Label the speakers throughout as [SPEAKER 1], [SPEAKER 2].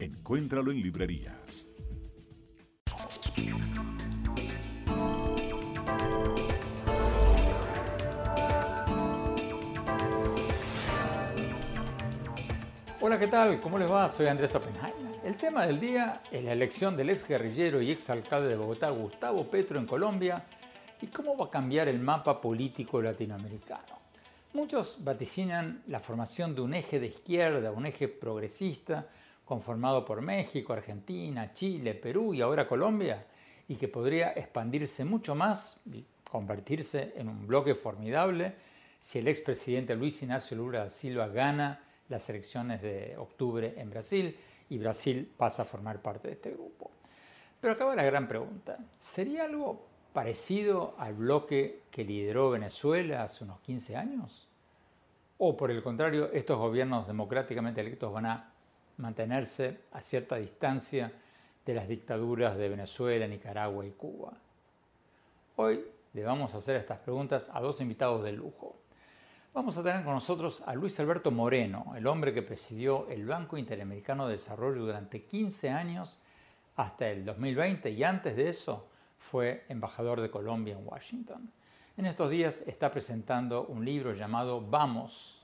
[SPEAKER 1] Encuéntralo en librerías.
[SPEAKER 2] Hola, ¿qué tal? ¿Cómo les va? Soy Andrés Oppenheimer. El tema del día es la elección del ex guerrillero y ex alcalde de Bogotá, Gustavo Petro, en Colombia, y cómo va a cambiar el mapa político latinoamericano. Muchos vaticinan la formación de un eje de izquierda, un eje progresista, conformado por México, Argentina, Chile, Perú y ahora Colombia, y que podría expandirse mucho más y convertirse en un bloque formidable si el expresidente Luis Ignacio Lula da Silva gana las elecciones de octubre en Brasil y Brasil pasa a formar parte de este grupo. Pero acaba la gran pregunta. ¿Sería algo parecido al bloque que lideró Venezuela hace unos 15 años? ¿O por el contrario, estos gobiernos democráticamente electos van a mantenerse a cierta distancia de las dictaduras de Venezuela, Nicaragua y Cuba? Hoy le vamos a hacer estas preguntas a dos invitados de lujo. Vamos a tener con nosotros a Luis Alberto Moreno, el hombre que presidió el Banco Interamericano de Desarrollo durante 15 años hasta el 2020 y antes de eso fue embajador de Colombia en Washington. En estos días está presentando un libro llamado Vamos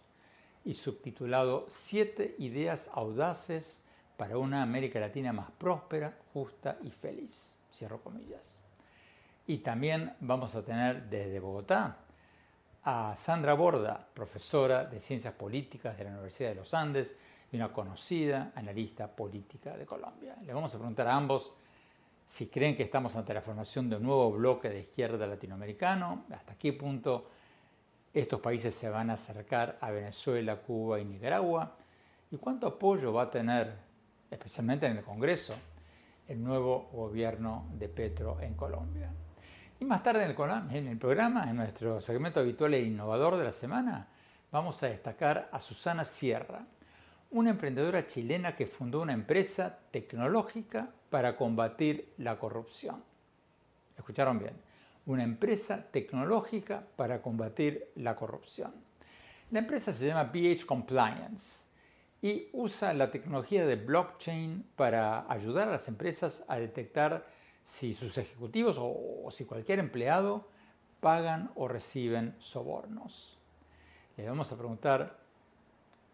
[SPEAKER 2] y subtitulado Siete ideas audaces para una América Latina más próspera, justa y feliz. Cierro comillas. Y también vamos a tener desde Bogotá a Sandra Borda, profesora de Ciencias Políticas de la Universidad de los Andes y una conocida analista política de Colombia. Le vamos a preguntar a ambos si creen que estamos ante la formación de un nuevo bloque de izquierda latinoamericano, hasta qué punto estos países se van a acercar a Venezuela, Cuba y Nicaragua, y cuánto apoyo va a tener, especialmente en el Congreso, el nuevo gobierno de Petro en Colombia. Y más tarde en el, programa, en nuestro segmento habitual e innovador de la semana, vamos a destacar a Susana Sierra, una emprendedora chilena que fundó una empresa tecnológica para combatir la corrupción. ¿Escucharon bien? Una empresa tecnológica para combatir la corrupción. La empresa se llama BH Compliance y usa la tecnología de blockchain para ayudar a las empresas a detectar si sus ejecutivos o, si cualquier empleado pagan o reciben sobornos. Le vamos a preguntar,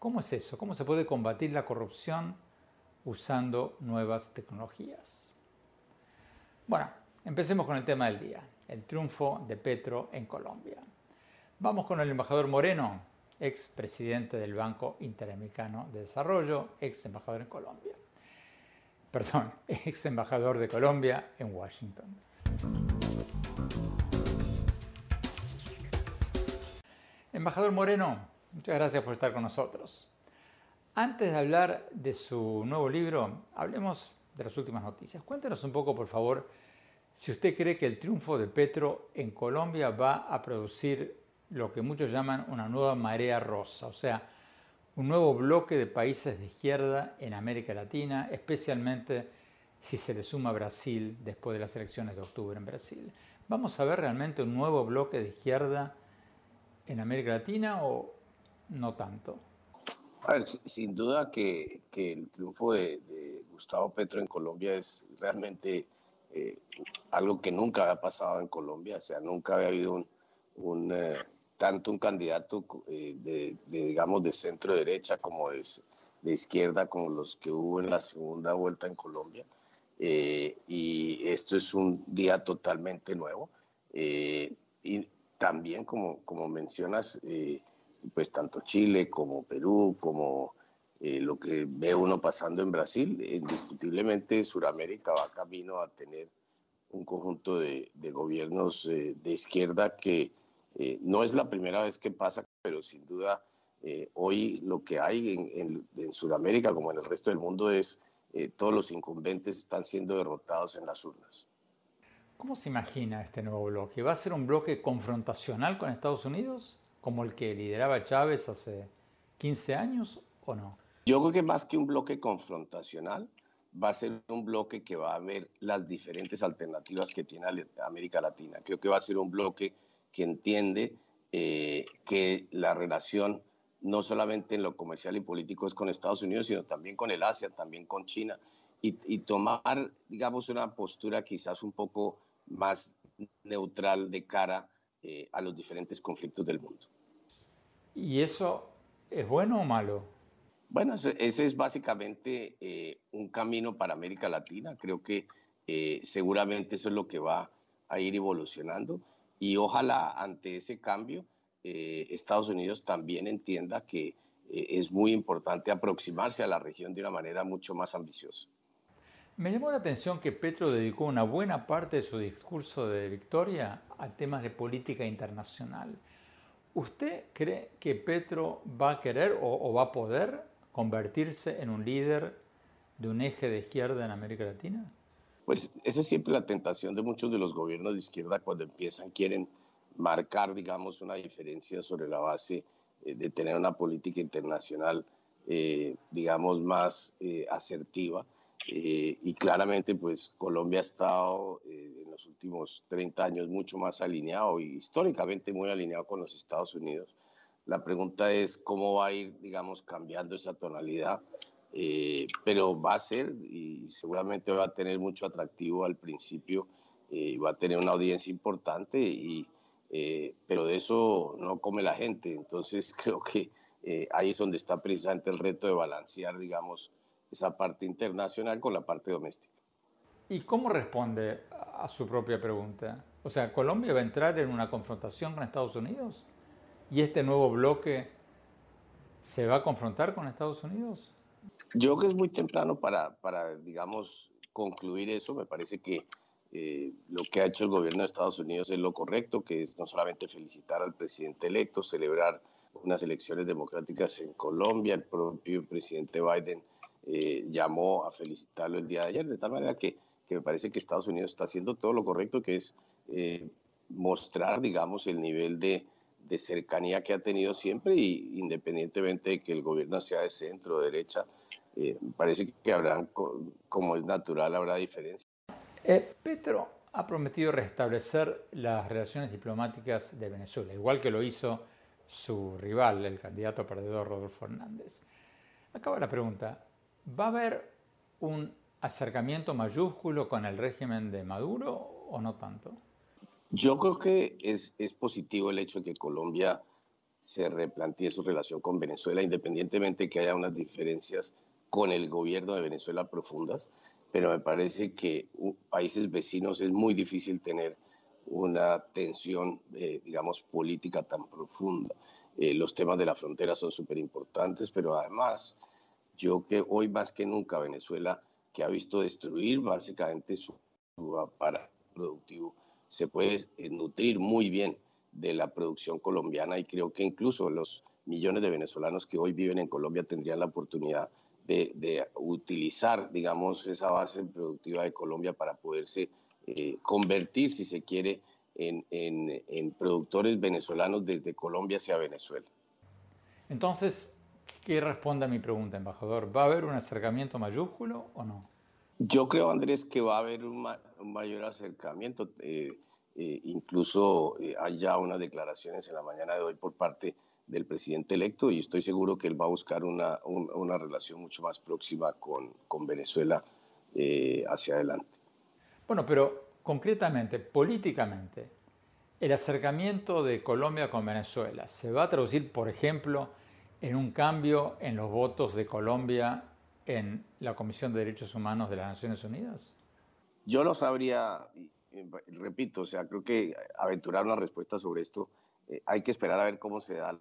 [SPEAKER 2] ¿cómo es eso? ¿Cómo se puede combatir la corrupción usando nuevas tecnologías? Bueno, empecemos con el tema del día, el triunfo de Petro en Colombia. Vamos con el embajador Moreno, ex presidente del Banco Interamericano de Desarrollo, ex embajador en Colombia perdón, ex embajador de Colombia en Washington. Embajador Moreno, muchas gracias por estar con nosotros. Antes de hablar de su nuevo libro, hablemos de las últimas noticias. Cuéntenos un poco, por favor, si usted cree que el triunfo de Petro en Colombia va a producir lo que muchos llaman una nueva marea rosa, o sea, un nuevo bloque de países de izquierda en América Latina, especialmente si se le suma Brasil después de las elecciones de octubre en Brasil. ¿Vamos a ver realmente un nuevo bloque de izquierda en América Latina o no tanto?
[SPEAKER 3] A ver, sin duda que, el triunfo de, Gustavo Petro en Colombia es realmente eh, algo que nunca había pasado en Colombia, o sea, nunca había habido un, eh, tanto un candidato eh, de, digamos, de centro derecha como es de izquierda como los que hubo en la segunda vuelta en Colombia. Eh, y esto es un día totalmente nuevo. Eh, y también, como, como mencionas, eh, pues tanto Chile como Perú, como lo que ve uno pasando en Brasil, indiscutiblemente Sudamérica va camino a tener un conjunto de, de gobiernos de izquierda que no es la primera vez que pasa, pero sin duda hoy lo que hay en, en, en Sudamérica, como en el resto del mundo, es eh, todos los incumbentes están siendo derrotados en las urnas.
[SPEAKER 2] ¿Cómo se imagina este nuevo bloque? ¿Va a ser un bloque confrontacional con Estados Unidos, como el que lideraba Chávez hace 15 años o no?
[SPEAKER 3] Yo creo que más que un bloque confrontacional, va a ser un bloque que va a ver las diferentes alternativas que tiene América Latina. Creo que va a ser un bloque que entiende eh, que la relación no solamente en lo comercial y político es con Estados Unidos, sino también con el Asia, también con China, y, tomar, digamos, una postura quizás un poco más neutral de cara eh, a los diferentes conflictos del mundo.
[SPEAKER 2] ¿Y eso es bueno o malo?
[SPEAKER 3] Bueno, ese, es básicamente eh, un camino para América Latina. Creo que eh, seguramente eso es lo que va a ir evolucionando y ojalá ante ese cambio eh, Estados Unidos también entienda que eh, es muy importante aproximarse a la región de una manera mucho más ambiciosa.
[SPEAKER 2] Me llamó la atención que Petro dedicó una buena parte de su discurso de victoria a temas de política internacional. ¿Usted cree que Petro va a querer o, va a poder convertirse en un líder de un eje de izquierda en América Latina?
[SPEAKER 3] Pues esa es siempre la tentación de muchos de los gobiernos de izquierda cuando empiezan, quieren marcar, digamos, una diferencia sobre la base eh, de tener una política internacional, eh, digamos, más eh, asertiva. y claramente, pues Colombia ha estado en los últimos 30 años mucho más alineado y históricamente muy alineado con los Estados Unidos. La pregunta es cómo va a ir, digamos, cambiando esa tonalidad, pero va a ser y seguramente va a tener mucho atractivo al principio, va a tener una audiencia importante y, eh, pero de eso no come la gente. Entonces creo que eh, ahí es donde está precisamente el reto de balancear, digamos, esa parte internacional con la parte doméstica.
[SPEAKER 2] ¿Y cómo responde a su propia pregunta? O sea, ¿Colombia va a entrar en una confrontación con Estados Unidos? ¿Y este nuevo bloque se va a confrontar con Estados Unidos?
[SPEAKER 3] Yo creo que es muy temprano para, para digamos, concluir eso. Me parece que eh, lo que ha hecho el gobierno de Estados Unidos es lo correcto, que es no solamente felicitar al presidente electo, celebrar unas elecciones democráticas en Colombia, el propio presidente Biden eh, llamó a felicitarlo el día de ayer, de tal manera que, que, me parece que Estados Unidos está haciendo todo lo correcto, que es eh, mostrar, digamos, el nivel de, de, cercanía que ha tenido siempre y independientemente de que el gobierno sea de centro o derecha, me parece que habrán, como es natural, habrá diferencias.
[SPEAKER 2] Eh, Petro ha prometido restablecer las relaciones diplomáticas de Venezuela, igual que lo hizo su rival, el candidato perdedor Rodolfo Hernández. Acaba la pregunta, ¿va a haber un acercamiento mayúsculo con el régimen de Maduro o no tanto?
[SPEAKER 3] Yo creo que es, es positivo el hecho de que Colombia se replantee su relación con Venezuela, independientemente de que haya unas diferencias con el gobierno de Venezuela profundas pero me parece que países vecinos es muy difícil tener una tensión, eh, digamos, política tan profunda. Eh, los temas de la frontera son súper importantes, pero además, yo que hoy más que nunca Venezuela, que ha visto destruir básicamente su, aparato productivo, se puede eh, nutrir muy bien de la producción colombiana y creo que incluso los millones de venezolanos que hoy viven en Colombia tendrían la oportunidad de, utilizar, digamos, esa base productiva de Colombia para poderse eh, convertir, si se quiere, en, en, productores venezolanos desde Colombia hacia Venezuela.
[SPEAKER 2] Entonces, ¿qué responde a mi pregunta, embajador? ¿Va a haber un acercamiento mayúsculo o no?
[SPEAKER 3] Yo creo, Andrés, que va a haber un, mayor acercamiento. Eh, eh, incluso hay ya unas declaraciones en la mañana de hoy por parte del presidente electo y estoy seguro que él va a buscar una, relación mucho más próxima con, Venezuela eh, hacia adelante.
[SPEAKER 2] Bueno, pero concretamente, políticamente, el acercamiento de Colombia con Venezuela se va a traducir, por ejemplo, en un cambio en los votos de Colombia en la Comisión de Derechos Humanos de las Naciones Unidas?
[SPEAKER 3] Yo no sabría, repito, o sea, creo que aventurar una respuesta sobre esto, eh, hay que esperar a ver cómo se da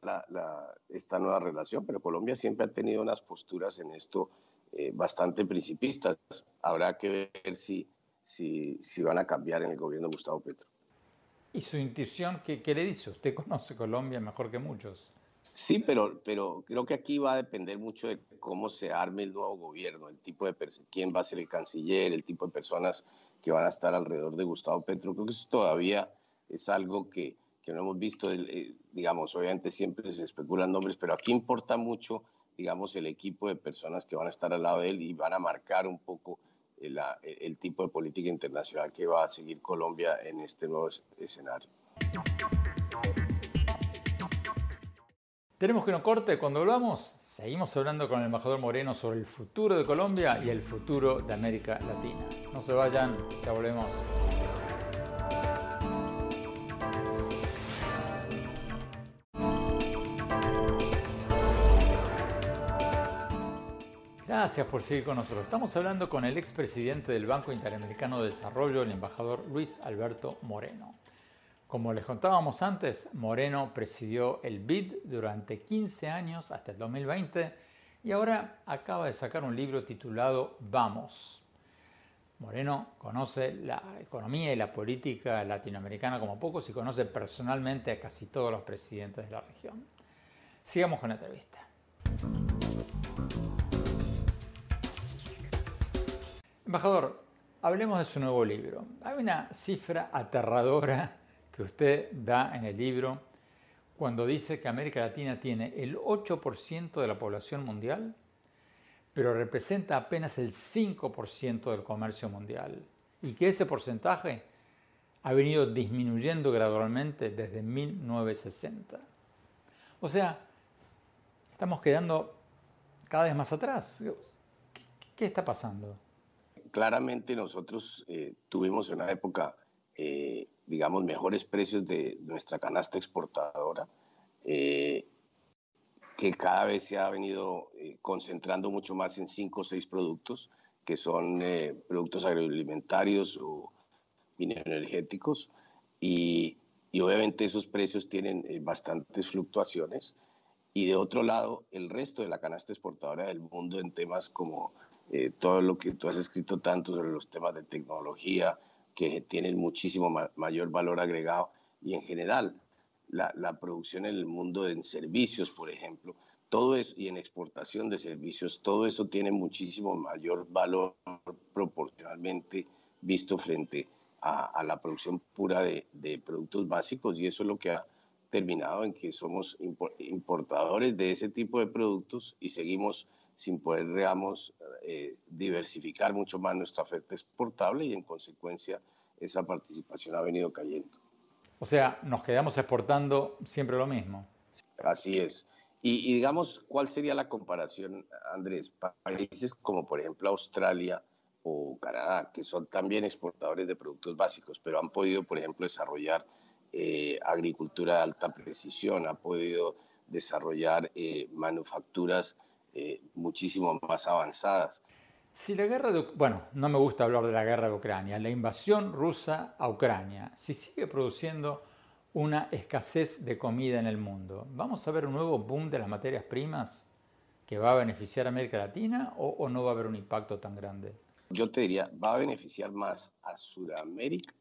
[SPEAKER 3] esta nueva relación, pero Colombia siempre ha tenido unas posturas en esto eh, bastante principistas. Habrá que ver si, si, si, van a cambiar en el gobierno de Gustavo Petro.
[SPEAKER 2] ¿Y su intuición qué, qué le dice? Usted conoce Colombia mejor que muchos.
[SPEAKER 3] Sí, pero, pero creo que aquí va a depender mucho de cómo se arme el nuevo gobierno, el tipo de quién va a ser el canciller, el tipo de personas que van a estar alrededor de Gustavo Petro. Creo que eso todavía es algo que, que no hemos visto, eh, digamos, obviamente siempre se especulan nombres, pero aquí importa mucho, digamos, el equipo de personas que van a estar al lado de él y van a marcar un poco el, el tipo de política internacional que va a seguir Colombia en este nuevo escenario.
[SPEAKER 2] Tenemos que no corte. Cuando hablamos, seguimos hablando con el embajador Moreno sobre el futuro de Colombia y el futuro de América Latina. No se vayan, ya volvemos. Gracias por seguir con nosotros. Estamos hablando con el expresidente del Banco Interamericano de Desarrollo, el embajador Luis Alberto Moreno. Como les contábamos antes, Moreno presidió el BID durante 15 años hasta el 2020 y ahora acaba de sacar un libro titulado Vamos. Moreno conoce la economía y la política latinoamericana como pocos y conoce personalmente a casi todos los presidentes de la región. Sigamos con la entrevista. Embajador, hablemos de su nuevo libro. Hay una cifra aterradora que usted da en el libro cuando dice que América Latina tiene el 8% de la población mundial, pero representa apenas el 5% del comercio mundial y que ese porcentaje ha venido disminuyendo gradualmente desde 1960. O sea, estamos quedando cada vez más atrás. ¿Qué, está pasando?
[SPEAKER 3] Claramente nosotros eh, tuvimos una época eh, digamos, mejores precios de nuestra canasta exportadora, eh, que cada vez se ha venido eh, concentrando mucho más en cinco o seis productos, que son eh, productos agroalimentarios o energéticos, y, y, obviamente esos precios tienen bastantes fluctuaciones. Y de otro lado, el resto de la canasta exportadora del mundo en temas como todo lo que tú has escrito tanto sobre los temas de tecnología, que tienen muchísimo mayor valor agregado y en general la, producción en el mundo en servicios, por ejemplo, todo eso, y en exportación de servicios, todo eso tiene muchísimo mayor valor proporcionalmente visto frente a, la producción pura de, productos básicos y eso es lo que ha terminado en que somos importadores de ese tipo de productos y seguimos sin poder, digamos, eh, diversificar mucho más nuestra oferta exportable y en consecuencia esa participación ha venido cayendo.
[SPEAKER 2] O sea, nos quedamos exportando siempre lo mismo.
[SPEAKER 3] Así es. Y, digamos, ¿cuál sería la comparación, Andrés? Países como por ejemplo Australia o Canadá, que son también exportadores de productos básicos, pero han podido, por ejemplo, desarrollar eh, agricultura de alta precisión, han podido desarrollar eh, manufacturas eh, muchísimo más avanzadas.
[SPEAKER 2] Si la guerra de, bueno, no me gusta hablar de la guerra de Ucrania, la invasión rusa a Ucrania, si sigue produciendo una escasez de comida en el mundo, ¿vamos a ver un nuevo boom de las materias primas que va a beneficiar a América Latina o, o no va a haber un impacto tan grande?
[SPEAKER 3] Yo te diría, va a beneficiar más a Sudamérica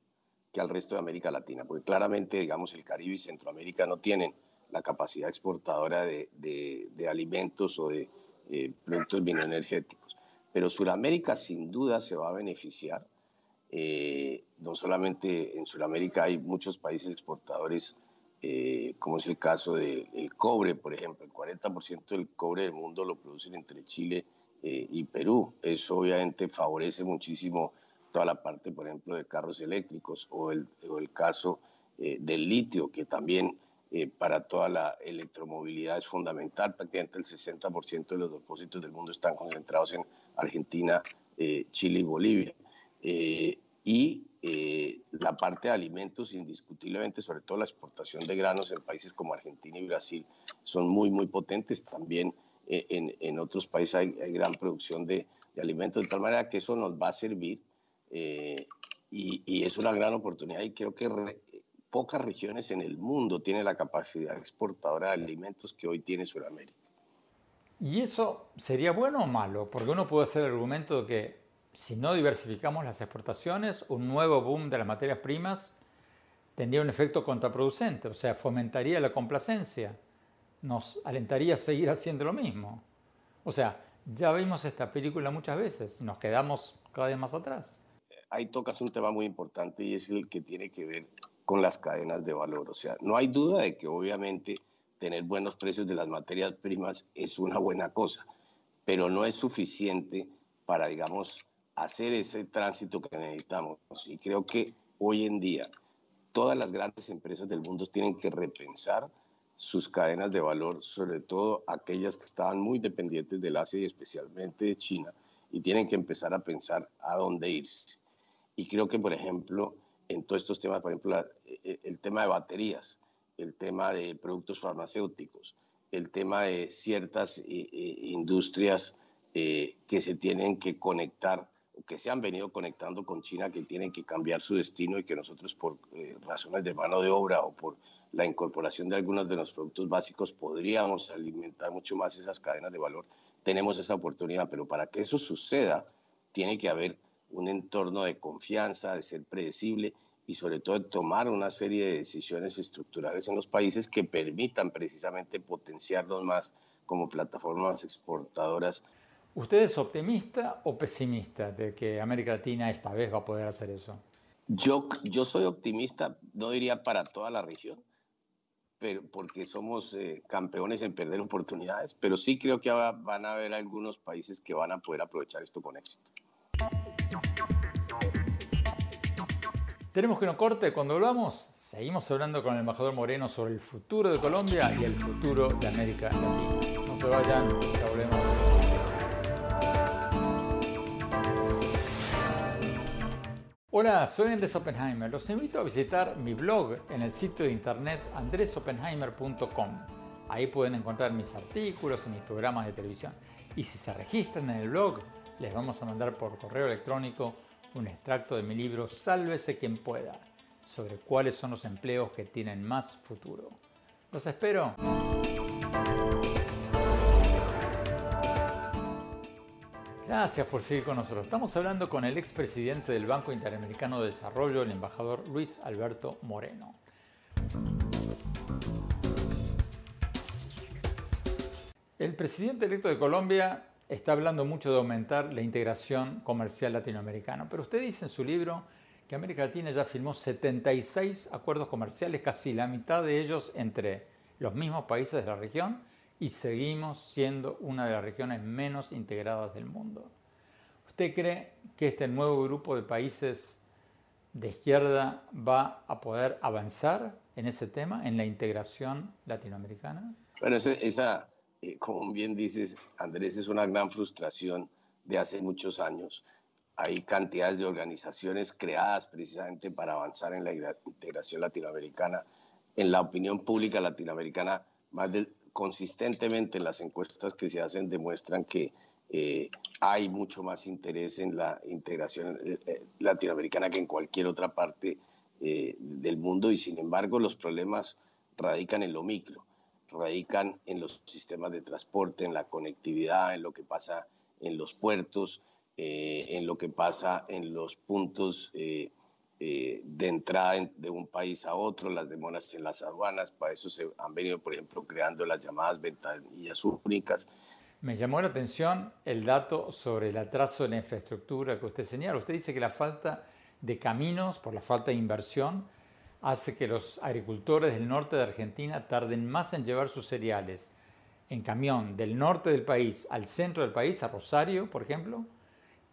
[SPEAKER 3] que al resto de América Latina, porque claramente, digamos, el Caribe y Centroamérica no tienen la capacidad exportadora de, de, alimentos o de eh, productos bioenergéticos. Pero Sudamérica sin duda se va a beneficiar. Eh, no solamente en Sudamérica hay muchos países exportadores, eh, como es el caso del cobre, por ejemplo. El 40% del cobre del mundo lo producen entre Chile y Perú. Eso obviamente favorece muchísimo toda la parte, por ejemplo, de carros eléctricos o el, o el caso del litio, que también eh, para toda la electromovilidad es fundamental. Prácticamente el 60% de los depósitos del mundo están concentrados en Argentina, eh, Chile y Bolivia. Eh, y eh, la parte de alimentos, indiscutiblemente, sobre todo la exportación de granos en países como Argentina y Brasil, son muy, muy potentes. También eh, en, en, otros países hay, gran producción de, de, alimentos, de tal manera que eso nos va a servir eh, y, y, es una gran oportunidad y creo que re, pocas regiones en el mundo tienen la capacidad exportadora de alimentos que hoy tiene Sudamérica.
[SPEAKER 2] ¿Y eso sería bueno o malo? Porque uno puede hacer el argumento de que si no diversificamos las exportaciones, un nuevo boom de las materias primas tendría un efecto contraproducente, o sea, fomentaría la complacencia, nos alentaría a seguir haciendo lo mismo. O sea, ya vimos esta película muchas veces y nos quedamos cada vez más atrás.
[SPEAKER 3] Ahí tocas un tema muy importante y es el que tiene que ver con las cadenas de valor. O sea, no hay duda de que obviamente tener buenos precios de las materias primas es una buena cosa, pero no es suficiente para, digamos, hacer ese tránsito que necesitamos. Y creo que hoy en día todas las grandes empresas del mundo tienen que repensar sus cadenas de valor, sobre todo aquellas que estaban muy dependientes del Asia y especialmente de China, y tienen que empezar a pensar a dónde irse. Y creo que, por ejemplo, en todos estos temas, por ejemplo, e, e, el tema de baterías, el tema de productos farmacéuticos, el tema de ciertas industrias eh, que se tienen que conectar que se han venido conectando con China, que tienen que cambiar su destino y que nosotros por eh, razones de mano de obra o por la incorporación de algunos de los productos básicos podríamos alimentar mucho más esas cadenas de valor. Tenemos esa oportunidad, pero para que eso suceda tiene que haber un entorno de confianza, de ser predecible y sobre todo de tomar una serie de decisiones estructurales en los países que permitan precisamente potenciarnos más como plataformas exportadoras
[SPEAKER 2] ¿Usted es optimista o pesimista de que América Latina esta vez va a poder hacer eso?
[SPEAKER 3] Yo, yo soy optimista, no diría para toda la región, pero porque somos eh, campeones en perder oportunidades, pero sí creo que van a haber algunos países que van a poder aprovechar esto con éxito.
[SPEAKER 2] Tenemos que no corte, cuando volvamos seguimos hablando con el embajador Moreno sobre el futuro de Colombia y el futuro de América Latina. No se vayan, ya volvemos. Hola, soy Andrés Oppenheimer. Los invito a visitar mi blog en el sitio de internet andresoppenheimer.com. Ahí pueden encontrar mis artículos y mis programas de televisión. Y si se registran en el blog, les vamos a mandar por correo electrónico un extracto de mi libro Sálvese quien pueda, sobre cuáles son los empleos que tienen más futuro. Los espero. Gracias por seguir con nosotros. Estamos hablando con el expresidente del Banco Interamericano de Desarrollo, el embajador Luis Alberto Moreno. El presidente electo de Colombia está hablando mucho de aumentar la integración comercial latinoamericana, pero usted dice en su libro que América Latina ya firmó 76 acuerdos comerciales, casi la mitad de ellos entre los mismos países de la región y seguimos siendo una de las regiones menos integradas del mundo. ¿Usted cree que este nuevo grupo de países de izquierda va a poder avanzar en ese tema, en la integración latinoamericana?
[SPEAKER 3] Bueno, esa, eh, como bien dices, Andrés, es una gran frustración de hace muchos años. Hay cantidades de organizaciones creadas precisamente para avanzar en la integración latinoamericana. En la opinión pública latinoamericana, más del consistentemente las encuestas que se hacen demuestran que eh, hay mucho más interés en la integración eh, latinoamericana que en cualquier otra parte del mundo y sin embargo los problemas radican en lo micro, radican en los sistemas de transporte, en la conectividad, en lo que pasa en los puertos, en lo que pasa en los puntos eh, de entrada de un país a otro, las demoras en las aduanas, para eso se han venido, por ejemplo, creando las llamadas ventanillas únicas.
[SPEAKER 2] Me llamó la atención el dato sobre el atraso de la infraestructura que usted señala. Usted dice que la falta de caminos, por la falta de inversión, hace que los agricultores del norte de Argentina tarden más en llevar sus cereales en camión del norte del país al centro del país, a Rosario, por ejemplo,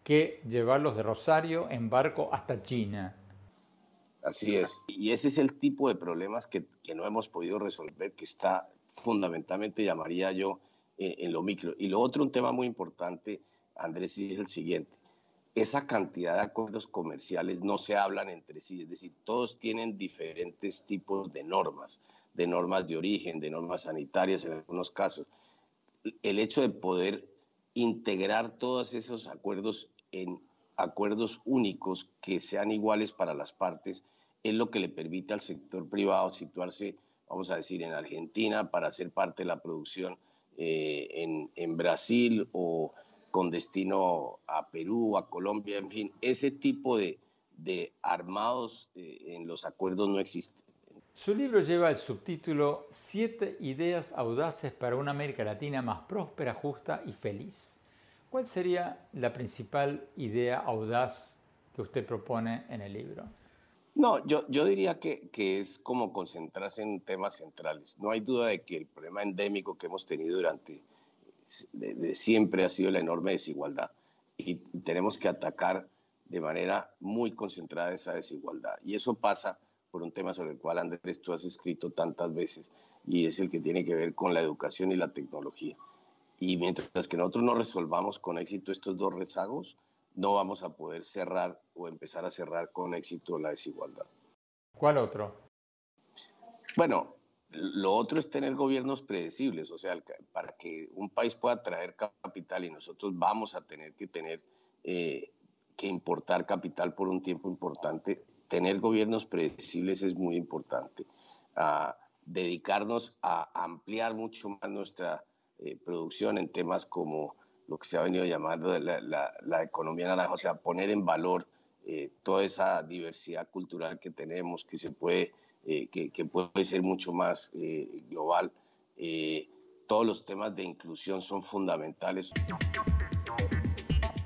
[SPEAKER 2] que llevarlos de Rosario en barco hasta China.
[SPEAKER 3] Así es. Y ese es el tipo de problemas que, no hemos podido resolver, que está fundamentalmente, llamaría yo, eh, en lo micro. Y lo otro, un tema muy importante, Andrés, es el siguiente. Esa cantidad de acuerdos comerciales no se hablan entre sí, es decir, todos tienen diferentes tipos de normas, de normas de origen, de normas sanitarias en algunos casos. El hecho de poder integrar todos esos acuerdos en acuerdos únicos que sean iguales para las partes es lo que le permite al sector privado situarse, vamos a decir, en Argentina para ser parte de la producción eh, en, en Brasil o con destino a Perú, a Colombia, en fin, ese tipo de, de armados eh, en los acuerdos no existe.
[SPEAKER 2] Su libro lleva el subtítulo Siete ideas audaces para una América Latina más próspera, justa y feliz. ¿Cuál sería la principal idea audaz que usted propone en el libro?
[SPEAKER 3] No, yo, yo diría que, que, es como concentrarse en temas centrales. No hay duda de que el problema endémico que hemos tenido durante de, siempre ha sido la enorme desigualdad y tenemos que atacar de manera muy concentrada esa desigualdad. Y eso pasa por un tema sobre el cual, Andrés, tú has escrito tantas veces y es el que tiene que ver con la educación y la tecnología. Y mientras que nosotros no resolvamos con éxito estos dos rezagos, no vamos a poder cerrar o empezar a cerrar con éxito la desigualdad.
[SPEAKER 2] ¿Cuál otro?
[SPEAKER 3] Bueno, lo otro es tener gobiernos predecibles, o sea, para que un país pueda traer capital y nosotros vamos a tener que tener eh, que importar capital por un tiempo importante, tener gobiernos predecibles es muy importante. dedicarnos a ampliar mucho más nuestra eh, producción en temas como lo que se ha venido llamando la, economía naranja, o sea, poner en valor eh, toda esa diversidad cultural que tenemos, que se puede eh, que, puede ser mucho más eh, global. Eh, todos los temas de inclusión son fundamentales.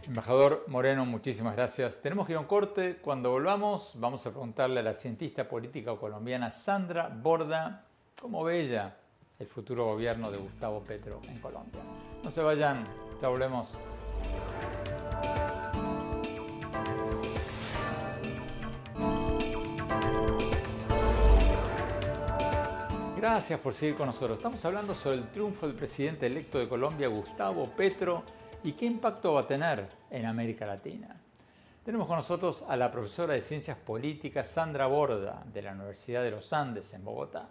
[SPEAKER 2] Embajador Moreno, muchísimas gracias. Tenemos que ir a un corte. Cuando volvamos, vamos a preguntarle a la cientista política colombiana Sandra Borda cómo ve ella el futuro gobierno de Gustavo Petro en Colombia. No se vayan, ya volvemos. Gracias por seguir con nosotros. Estamos hablando sobre el triunfo del presidente electo de Colombia, Gustavo Petro, y qué impacto va a tener en América Latina. Tenemos con nosotros a la profesora de Ciencias Políticas Sandra Borda, de la Universidad de los Andes, en Bogotá.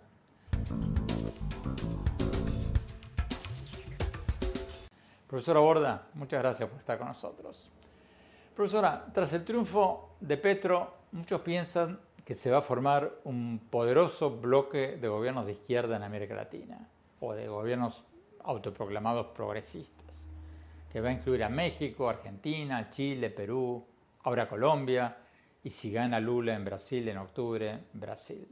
[SPEAKER 2] Profesora Borda, muchas gracias por estar con nosotros. Profesora, tras el triunfo de Petro, muchos piensan que se va a formar un poderoso bloque de gobiernos de izquierda en América Latina, o de gobiernos autoproclamados progresistas, que va a incluir a México, Argentina, Chile, Perú, ahora Colombia, y si gana Lula en Brasil en octubre, Brasil.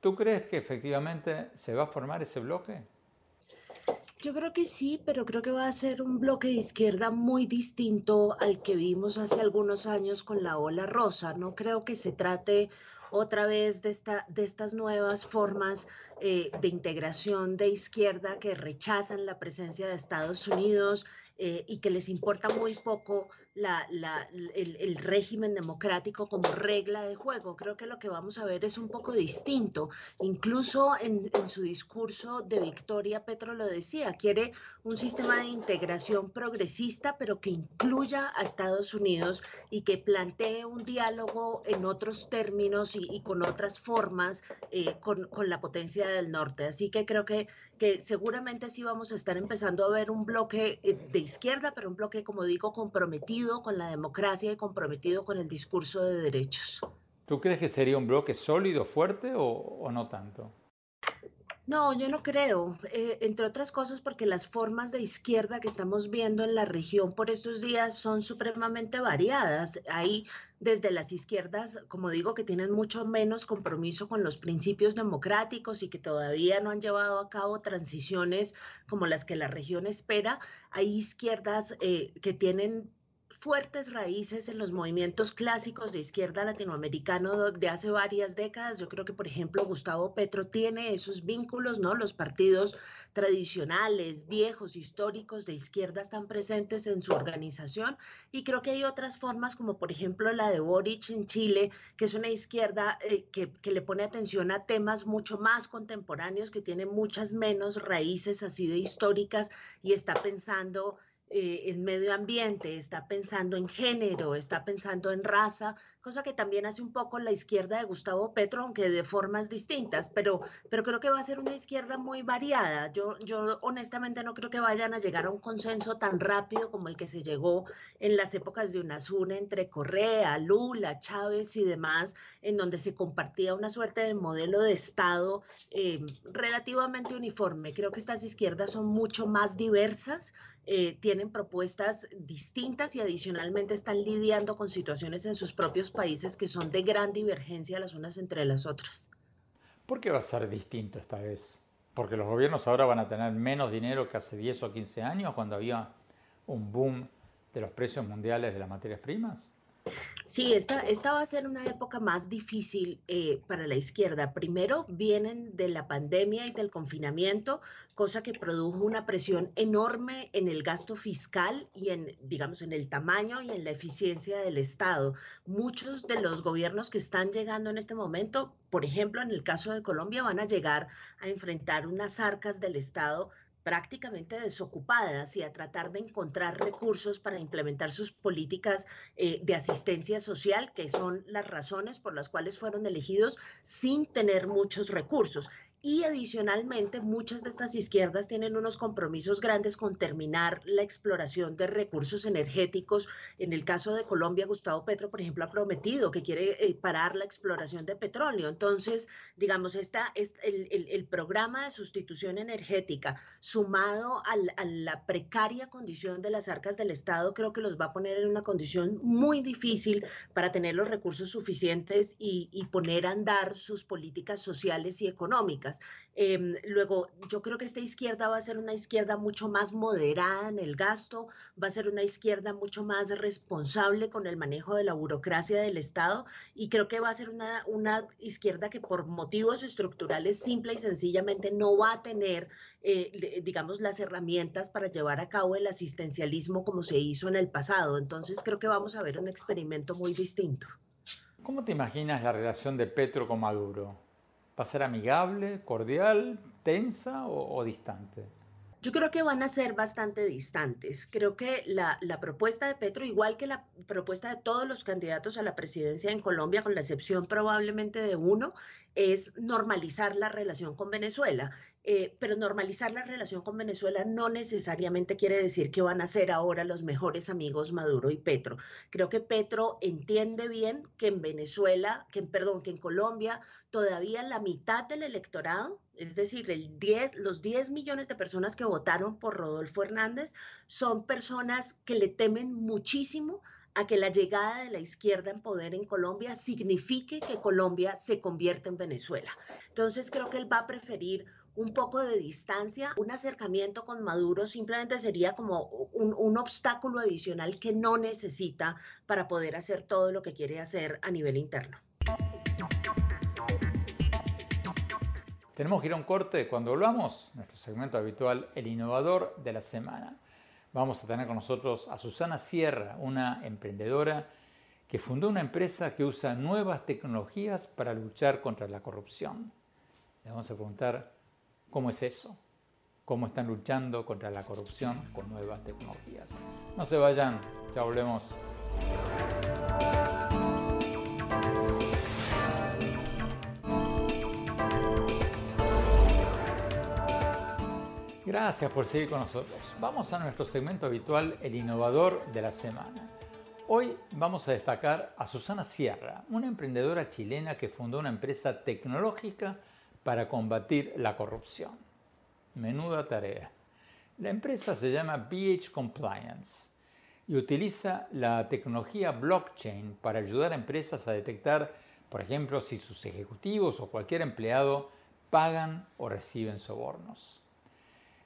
[SPEAKER 2] ¿Tú crees que efectivamente se va a formar ese bloque?
[SPEAKER 4] Yo creo que sí, pero creo que va a ser un bloque de izquierda muy distinto al que vimos hace algunos años con la ola rosa. No creo que se trate otra vez de, esta, de estas nuevas formas eh, de integración de izquierda que rechazan la presencia de Estados Unidos eh, y que les importa muy poco el, régimen democrático como regla de juego. Creo que lo que vamos a ver es un poco distinto. Incluso en, su discurso de victoria, Petro lo decía, quiere un sistema de integración progresista, pero que incluya a Estados Unidos y que plantee un diálogo en otros términos y, con otras formas eh, con, la potencia del norte. Así que creo que, que seguramente sí vamos a estar empezando a ver un bloque eh, de izquierda, pero un bloque, como digo, comprometido con la democracia y comprometido con el discurso de derechos.
[SPEAKER 2] ¿Tú crees que sería un bloque sólido, fuerte o, no tanto?
[SPEAKER 4] No, yo no creo, eh, entre otras cosas porque las formas de izquierda que estamos viendo en la región por estos días son supremamente variadas. Hay desde las izquierdas, como digo, que tienen mucho menos compromiso con los principios democráticos y que todavía no han llevado a cabo transiciones como las que la región espera. Hay izquierdas eh, que tienen fuertes raíces en los movimientos clásicos de izquierda latinoamericano de hace varias décadas. Yo creo que, por ejemplo, Gustavo Petro tiene esos vínculos, ¿no? Los partidos tradicionales, viejos, históricos de izquierda están presentes en su organización y creo que hay otras formas, como por ejemplo la de Boric en Chile, que es una izquierda eh, que, que le pone atención a temas mucho más contemporáneos, que tiene muchas menos raíces así de históricas y está pensando eh, en medio ambiente, está pensando en género, está pensando en raza, cosa que también hace un poco la izquierda de Gustavo Petro, aunque de formas distintas, pero, pero creo que va a ser una izquierda muy variada. Yo, yo honestamente no creo que vayan a llegar a un consenso tan rápido como el que se llegó en las épocas de UNASUR entre Correa, Lula, Chávez y demás, en donde se compartía una suerte de modelo de Estado eh, relativamente uniforme. Creo que estas izquierdas son mucho más diversas, eh, tienen propuestas distintas y adicionalmente están lidiando con situaciones en sus propios países que son de gran divergencia las unas entre las otras.
[SPEAKER 2] ¿Por qué va a ser distinto esta vez? ¿Porque los gobiernos ahora van a tener menos dinero que hace 10 o 15 años cuando había un boom de los precios mundiales de las materias primas?
[SPEAKER 4] Sí, esta, esta va a ser una época más difícil eh, para la izquierda. Primero, vienen de la pandemia y del confinamiento, cosa que produjo una presión enorme en el gasto fiscal y en, digamos, en el tamaño y en la eficiencia del Estado. Muchos de los gobiernos que están llegando en este momento, por ejemplo, en el caso de Colombia, van a llegar a enfrentar unas arcas del Estado prácticamente desocupadas y a tratar de encontrar recursos para implementar sus políticas eh, de asistencia social, que son las razones por las cuales fueron elegidos sin tener muchos recursos. Y adicionalmente, muchas de estas izquierdas tienen unos compromisos grandes con terminar la exploración de recursos energéticos. En el caso de Colombia, Gustavo Petro, por ejemplo, ha prometido que quiere eh, parar la exploración de petróleo. Entonces, digamos, esta es el, programa de sustitución energética sumado a la precaria condición de las arcas del Estado, creo que los va a poner en una condición muy difícil para tener los recursos suficientes y, y poner a andar sus políticas sociales y económicas. Em, luego, yo creo que esta izquierda va a ser una izquierda mucho más moderada en el gasto, va a ser una izquierda mucho más responsable con el manejo de la burocracia del Estado y creo que va a ser una, una izquierda que por motivos estructurales simple y sencillamente no va a tener, eh, digamos, las herramientas para llevar a cabo el asistencialismo como se hizo en el pasado. Entonces, creo que vamos a ver un experimento muy distinto.
[SPEAKER 2] ¿Cómo te imaginas la relación de Petro con Maduro? ¿Va a ser amigable, cordial, tensa o, distante?
[SPEAKER 4] Yo creo que van a ser bastante distantes. Creo que la, propuesta de Petro, igual que la propuesta de todos los candidatos a la presidencia en Colombia, con la excepción probablemente de uno, es normalizar la relación con Venezuela. Eh, pero normalizar la relación con Venezuela no necesariamente quiere decir que van a ser ahora los mejores amigos Maduro y Petro. Creo que Petro entiende bien que en Venezuela, que perdón, que en Colombia todavía la mitad del electorado, es decir, el 10, los 10 millones de personas que votaron por Rodolfo Hernández, son personas que le temen muchísimo a que la llegada de la izquierda en poder en Colombia signifique que Colombia se convierta en Venezuela. Entonces creo que él va a preferir un poco de distancia, un acercamiento con Maduro simplemente sería como un, obstáculo adicional que no necesita para poder hacer todo lo que quiere hacer a nivel interno.
[SPEAKER 2] Tenemos que ir a un corte. Cuando volvamos, nuestro segmento habitual, el innovador de la semana. Vamos a tener con nosotros a Susana Sierra, una emprendedora que fundó una empresa que usa nuevas tecnologías para luchar contra la corrupción. Le vamos a preguntar ¿Cómo es eso? ¿Cómo están luchando contra la corrupción con nuevas tecnologías? No se vayan, ya volvemos. Gracias por seguir con nosotros. Vamos a nuestro segmento habitual, el innovador de la semana. Hoy vamos a destacar a Susana Sierra, una emprendedora chilena que fundó una empresa tecnológica para combatir la corrupción. Menuda tarea. La empresa se llama BH Compliance y utiliza la tecnología blockchain para ayudar a empresas a detectar, por ejemplo, si sus ejecutivos o cualquier empleado pagan o reciben sobornos.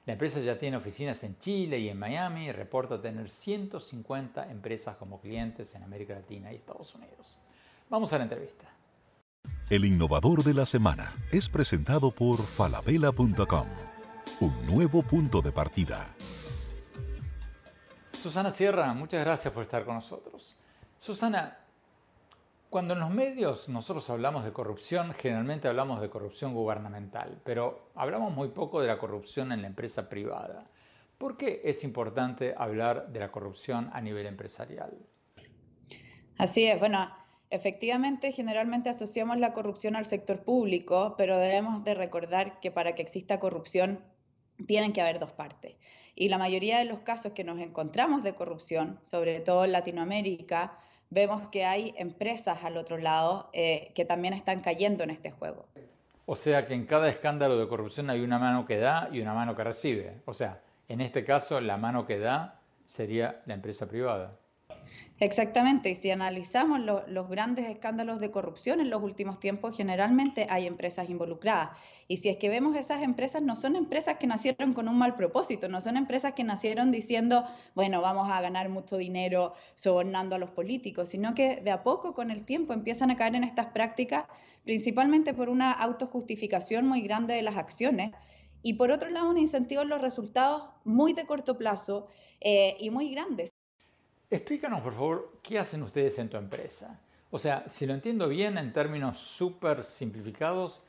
[SPEAKER 2] La empresa ya tiene oficinas en Chile y en Miami y reporta tener 150 empresas como clientes en América Latina y Estados Unidos. Vamos a la entrevista.
[SPEAKER 1] El innovador de la semana es presentado por falabella.com, un nuevo punto de partida.
[SPEAKER 2] Susana Sierra, muchas gracias por estar con nosotros. Susana, cuando en los medios nosotros hablamos de corrupción, generalmente hablamos de corrupción gubernamental, pero hablamos muy poco de la corrupción en la empresa privada. ¿Por qué es importante hablar de la corrupción a nivel empresarial?
[SPEAKER 5] Así es, bueno, efectivamente generalmente asociamos la corrupción al sector público, pero debemos de recordar que para que exista corrupción tienen que haber dos partes. Y la mayoría de los casos que nos encontramos de corrupción, sobre todo en Latinoamérica, vemos que hay empresas al otro lado eh, que también están cayendo en este juego.
[SPEAKER 2] O sea que en cada escándalo de corrupción hay una mano que da y una mano que recibe. O sea, en este caso la mano que da sería la empresa privada.
[SPEAKER 5] Exactamente, y si analizamos los grandes escándalos de corrupción en los últimos tiempos, generalmente hay empresas involucradas. Y si es que vemos esas empresas, no son empresas que nacieron con un mal propósito, no son empresas que nacieron diciendo, bueno, vamos a ganar mucho dinero sobornando a los políticos, sino que de a poco con el tiempo empiezan a caer en estas prácticas, principalmente por una autojustificación muy grande de las acciones y por otro lado un incentivo en los resultados muy de corto plazo eh, y muy grandes.
[SPEAKER 2] Explícanos, por favor, qué hacen ustedes en tu empresa. O sea, si lo entiendo bien en términos súper simplificados,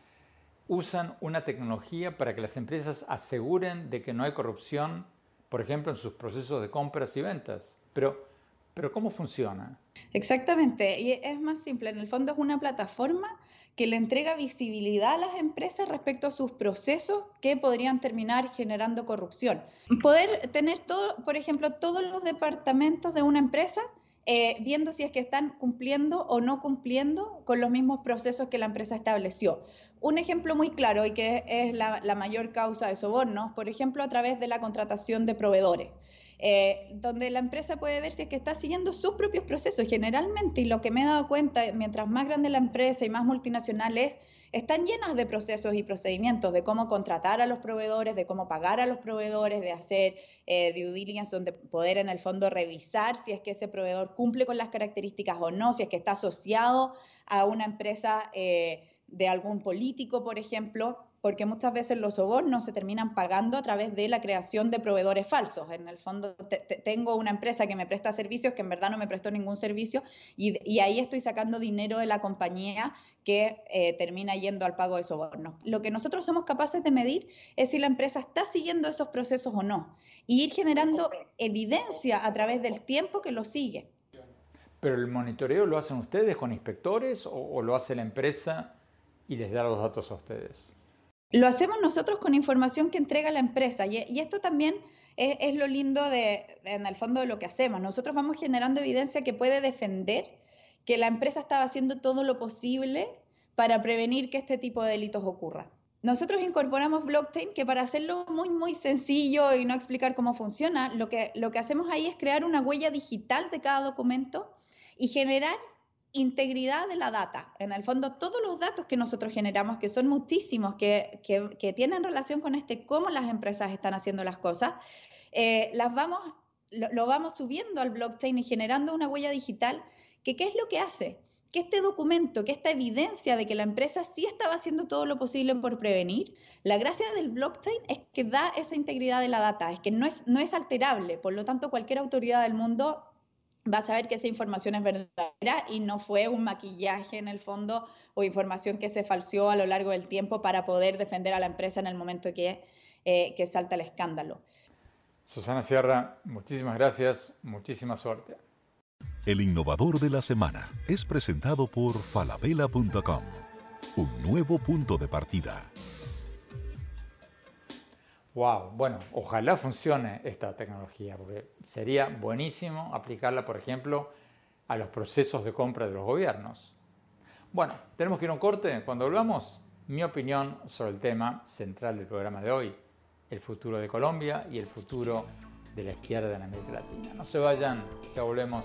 [SPEAKER 2] usan una tecnología para que las empresas aseguren de que no hay corrupción, por ejemplo, en sus procesos de compras y ventas. Pero, pero ¿cómo funciona?
[SPEAKER 5] Exactamente, y es más simple. En el fondo es una plataforma que le entrega visibilidad a las empresas respecto a sus procesos que podrían terminar generando corrupción. Poder tener todo, por ejemplo, todos los departamentos de una empresa eh, viendo si es que están cumpliendo o no cumpliendo con los mismos procesos que la empresa estableció. Un ejemplo muy claro y que es la, la mayor causa de sobornos, por ejemplo, a través de la contratación de proveedores. Eh, donde la empresa puede ver si es que está siguiendo sus propios procesos. Generalmente, y lo que me he dado cuenta, mientras más grande la empresa y más multinacional es, están llenas de procesos y procedimientos de cómo contratar a los proveedores, de cómo pagar a los proveedores, de hacer eh, due diligence, donde poder en el fondo revisar si es que ese proveedor cumple con las características o no, si es que está asociado a una empresa eh, de algún político, por ejemplo porque muchas veces los sobornos se terminan pagando a través de la creación de proveedores falsos. En el fondo, tengo una empresa que me presta servicios que en verdad no me prestó ningún servicio y, ahí estoy sacando dinero de la compañía que eh, termina yendo al pago de sobornos. Lo que nosotros somos capaces de medir es si la empresa está siguiendo esos procesos o no y ir generando evidencia a través del tiempo que lo sigue.
[SPEAKER 2] ¿Pero el monitoreo lo hacen ustedes con inspectores o lo hace la empresa y les da los datos a ustedes?
[SPEAKER 5] Lo hacemos nosotros con información que entrega la empresa y, esto también es, lo lindo de, en el fondo de lo que hacemos. Nosotros vamos generando evidencia que puede defender que la empresa estaba haciendo todo lo posible para prevenir que este tipo de delitos ocurran. Nosotros incorporamos blockchain que para hacerlo muy, muy sencillo y no explicar cómo funciona, lo que, lo que hacemos ahí es crear una huella digital de cada documento y generar integridad de la data. En el fondo, todos los datos que nosotros generamos, que son muchísimos, que, que, tienen relación con este cómo las empresas están haciendo las cosas, eh, las vamos, lo, vamos subiendo al blockchain y generando una huella digital que qué es lo que hace? Que este documento, que esta evidencia de que la empresa sí estaba haciendo todo lo posible por prevenir, la gracia del blockchain es que da esa integridad de la data, es que no es, no es alterable, por lo tanto cualquier autoridad del mundo va a saber que esa información es verdadera y no fue un maquillaje en el fondo o información que se falseó a lo largo del tiempo para poder defender a la empresa en el momento que, eh, que salta el escándalo.
[SPEAKER 2] Susana Sierra, muchísimas gracias, muchísima suerte.
[SPEAKER 1] El innovador de la semana es presentado por falabella.com, un nuevo punto de partida.
[SPEAKER 2] Wow, bueno, ojalá funcione esta tecnología, porque sería buenísimo aplicarla, por ejemplo, a los procesos de compra de los gobiernos. Bueno, tenemos que ir a un corte. Cuando volvamos, mi opinión sobre el tema central del programa de hoy, el futuro de Colombia y el futuro de la izquierda en América Latina. No se vayan, ya volvemos.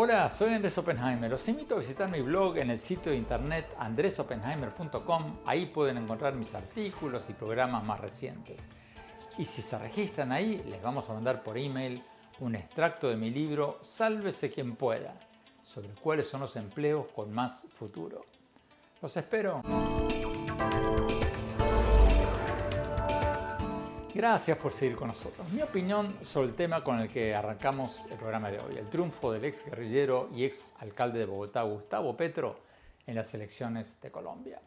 [SPEAKER 2] Hola, soy Andrés Oppenheimer. Los invito a visitar mi blog en el sitio de internet andresoppenheimer.com. Ahí pueden encontrar mis artículos y programas más recientes. Y si se registran ahí, les vamos a mandar por email un extracto de mi libro Sálvese quien pueda, sobre cuáles son los empleos con más futuro. Los espero. Gracias por seguir con nosotros. Mi opinión sobre el tema con el que arrancamos el programa de hoy, el triunfo del ex guerrillero y ex alcalde de Bogotá, Gustavo Petro, en las elecciones de Colombia.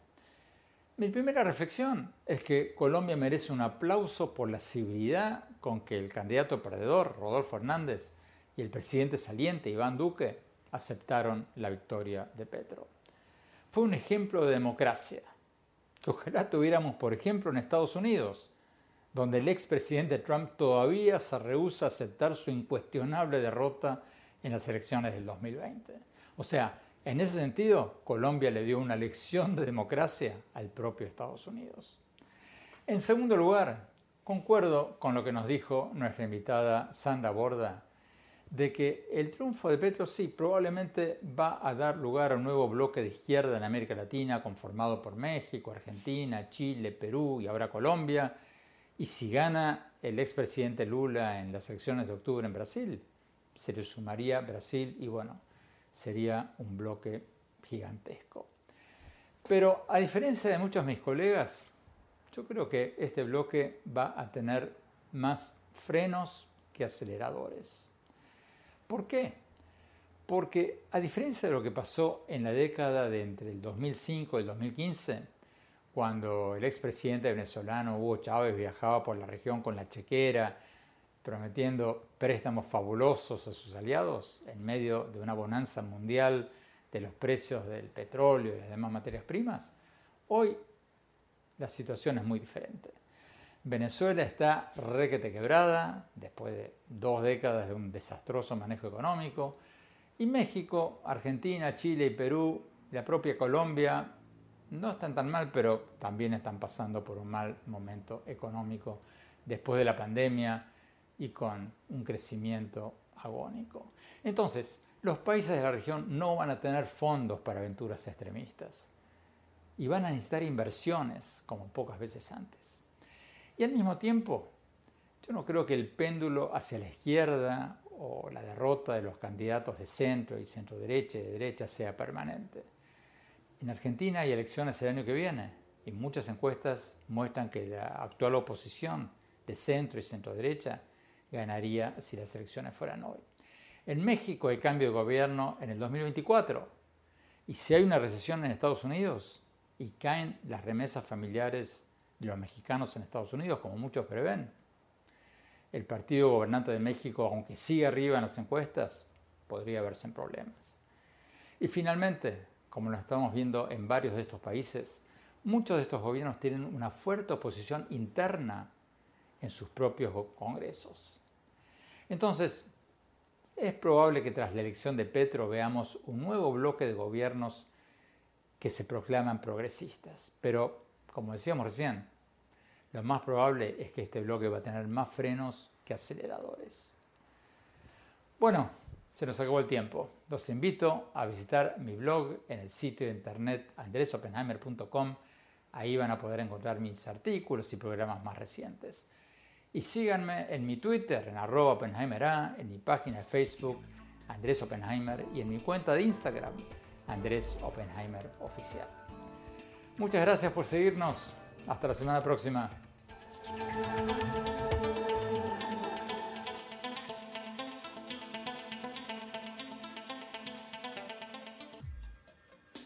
[SPEAKER 2] Mi primera reflexión es que Colombia merece un aplauso por la civilidad con que el candidato perdedor, Rodolfo Hernández, y el presidente saliente, Iván Duque, aceptaron la victoria de Petro. Fue un ejemplo de democracia, que ojalá tuviéramos, por ejemplo, en Estados Unidos, donde el expresidente Trump todavía se rehúsa a aceptar su incuestionable derrota en las elecciones del 2020. O sea, en ese sentido, Colombia le dio una lección de democracia al propio Estados Unidos. En segundo lugar, concuerdo con lo que nos dijo nuestra invitada Sandra Borda, de que el triunfo de Petro sí probablemente va a dar lugar a un nuevo bloque de izquierda en América Latina conformado por México, Argentina, Chile, Perú y ahora Colombia. Y si gana el expresidente Lula en las elecciones de octubre en Brasil, se le sumaría Brasil y bueno, sería un bloque gigantesco. Pero a diferencia de muchos de mis colegas, yo creo que este bloque va a tener más frenos que aceleradores. ¿Por qué? Porque a diferencia de lo que pasó en la década de entre el 2005 y el 2015, cuando el expresidente venezolano Hugo Chávez viajaba por la región con la chequera prometiendo préstamos fabulosos a sus aliados en medio de una bonanza mundial de los precios del petróleo y las demás materias primas, hoy la situación es muy diferente. Venezuela está requete quebrada después de dos décadas de un desastroso manejo económico y México, Argentina, Chile y Perú, la propia Colombia no están tan mal, pero también están pasando por un mal momento económico después de la pandemia y con un crecimiento agónico. Entonces, los países de la región no van a tener fondos para aventuras extremistas y van a necesitar inversiones como pocas veces antes. Y al mismo tiempo, yo no creo que el péndulo hacia la izquierda o la derrota de los candidatos de centro y centro derecha y de derecha sea permanente. En Argentina hay elecciones el año que viene y muchas encuestas muestran que la actual oposición de centro y centro derecha ganaría si las elecciones fueran hoy. En México hay cambio de gobierno en el 2024 y si hay una recesión en Estados Unidos y caen las remesas familiares de los mexicanos en Estados Unidos, como muchos prevén, el partido gobernante de México, aunque siga arriba en las encuestas, podría verse en problemas. Y finalmente, como lo estamos viendo en varios de estos países, muchos de estos gobiernos tienen una fuerte oposición interna en sus propios congresos. Entonces, es probable que tras la elección de Petro veamos un nuevo bloque de gobiernos que se proclaman progresistas. Pero, como decíamos recién, lo más probable es que este bloque va a tener más frenos que aceleradores. Bueno, se nos acabó el tiempo. Los invito a visitar mi blog en el sitio de internet andresopenheimer.com. Ahí van a poder encontrar mis artículos y programas más recientes. Y síganme en mi Twitter, en en mi página de Facebook, Andrés Oppenheimer, y en mi cuenta de Instagram, Andrés Oppenheimer Oficial. Muchas gracias por seguirnos. Hasta la semana próxima.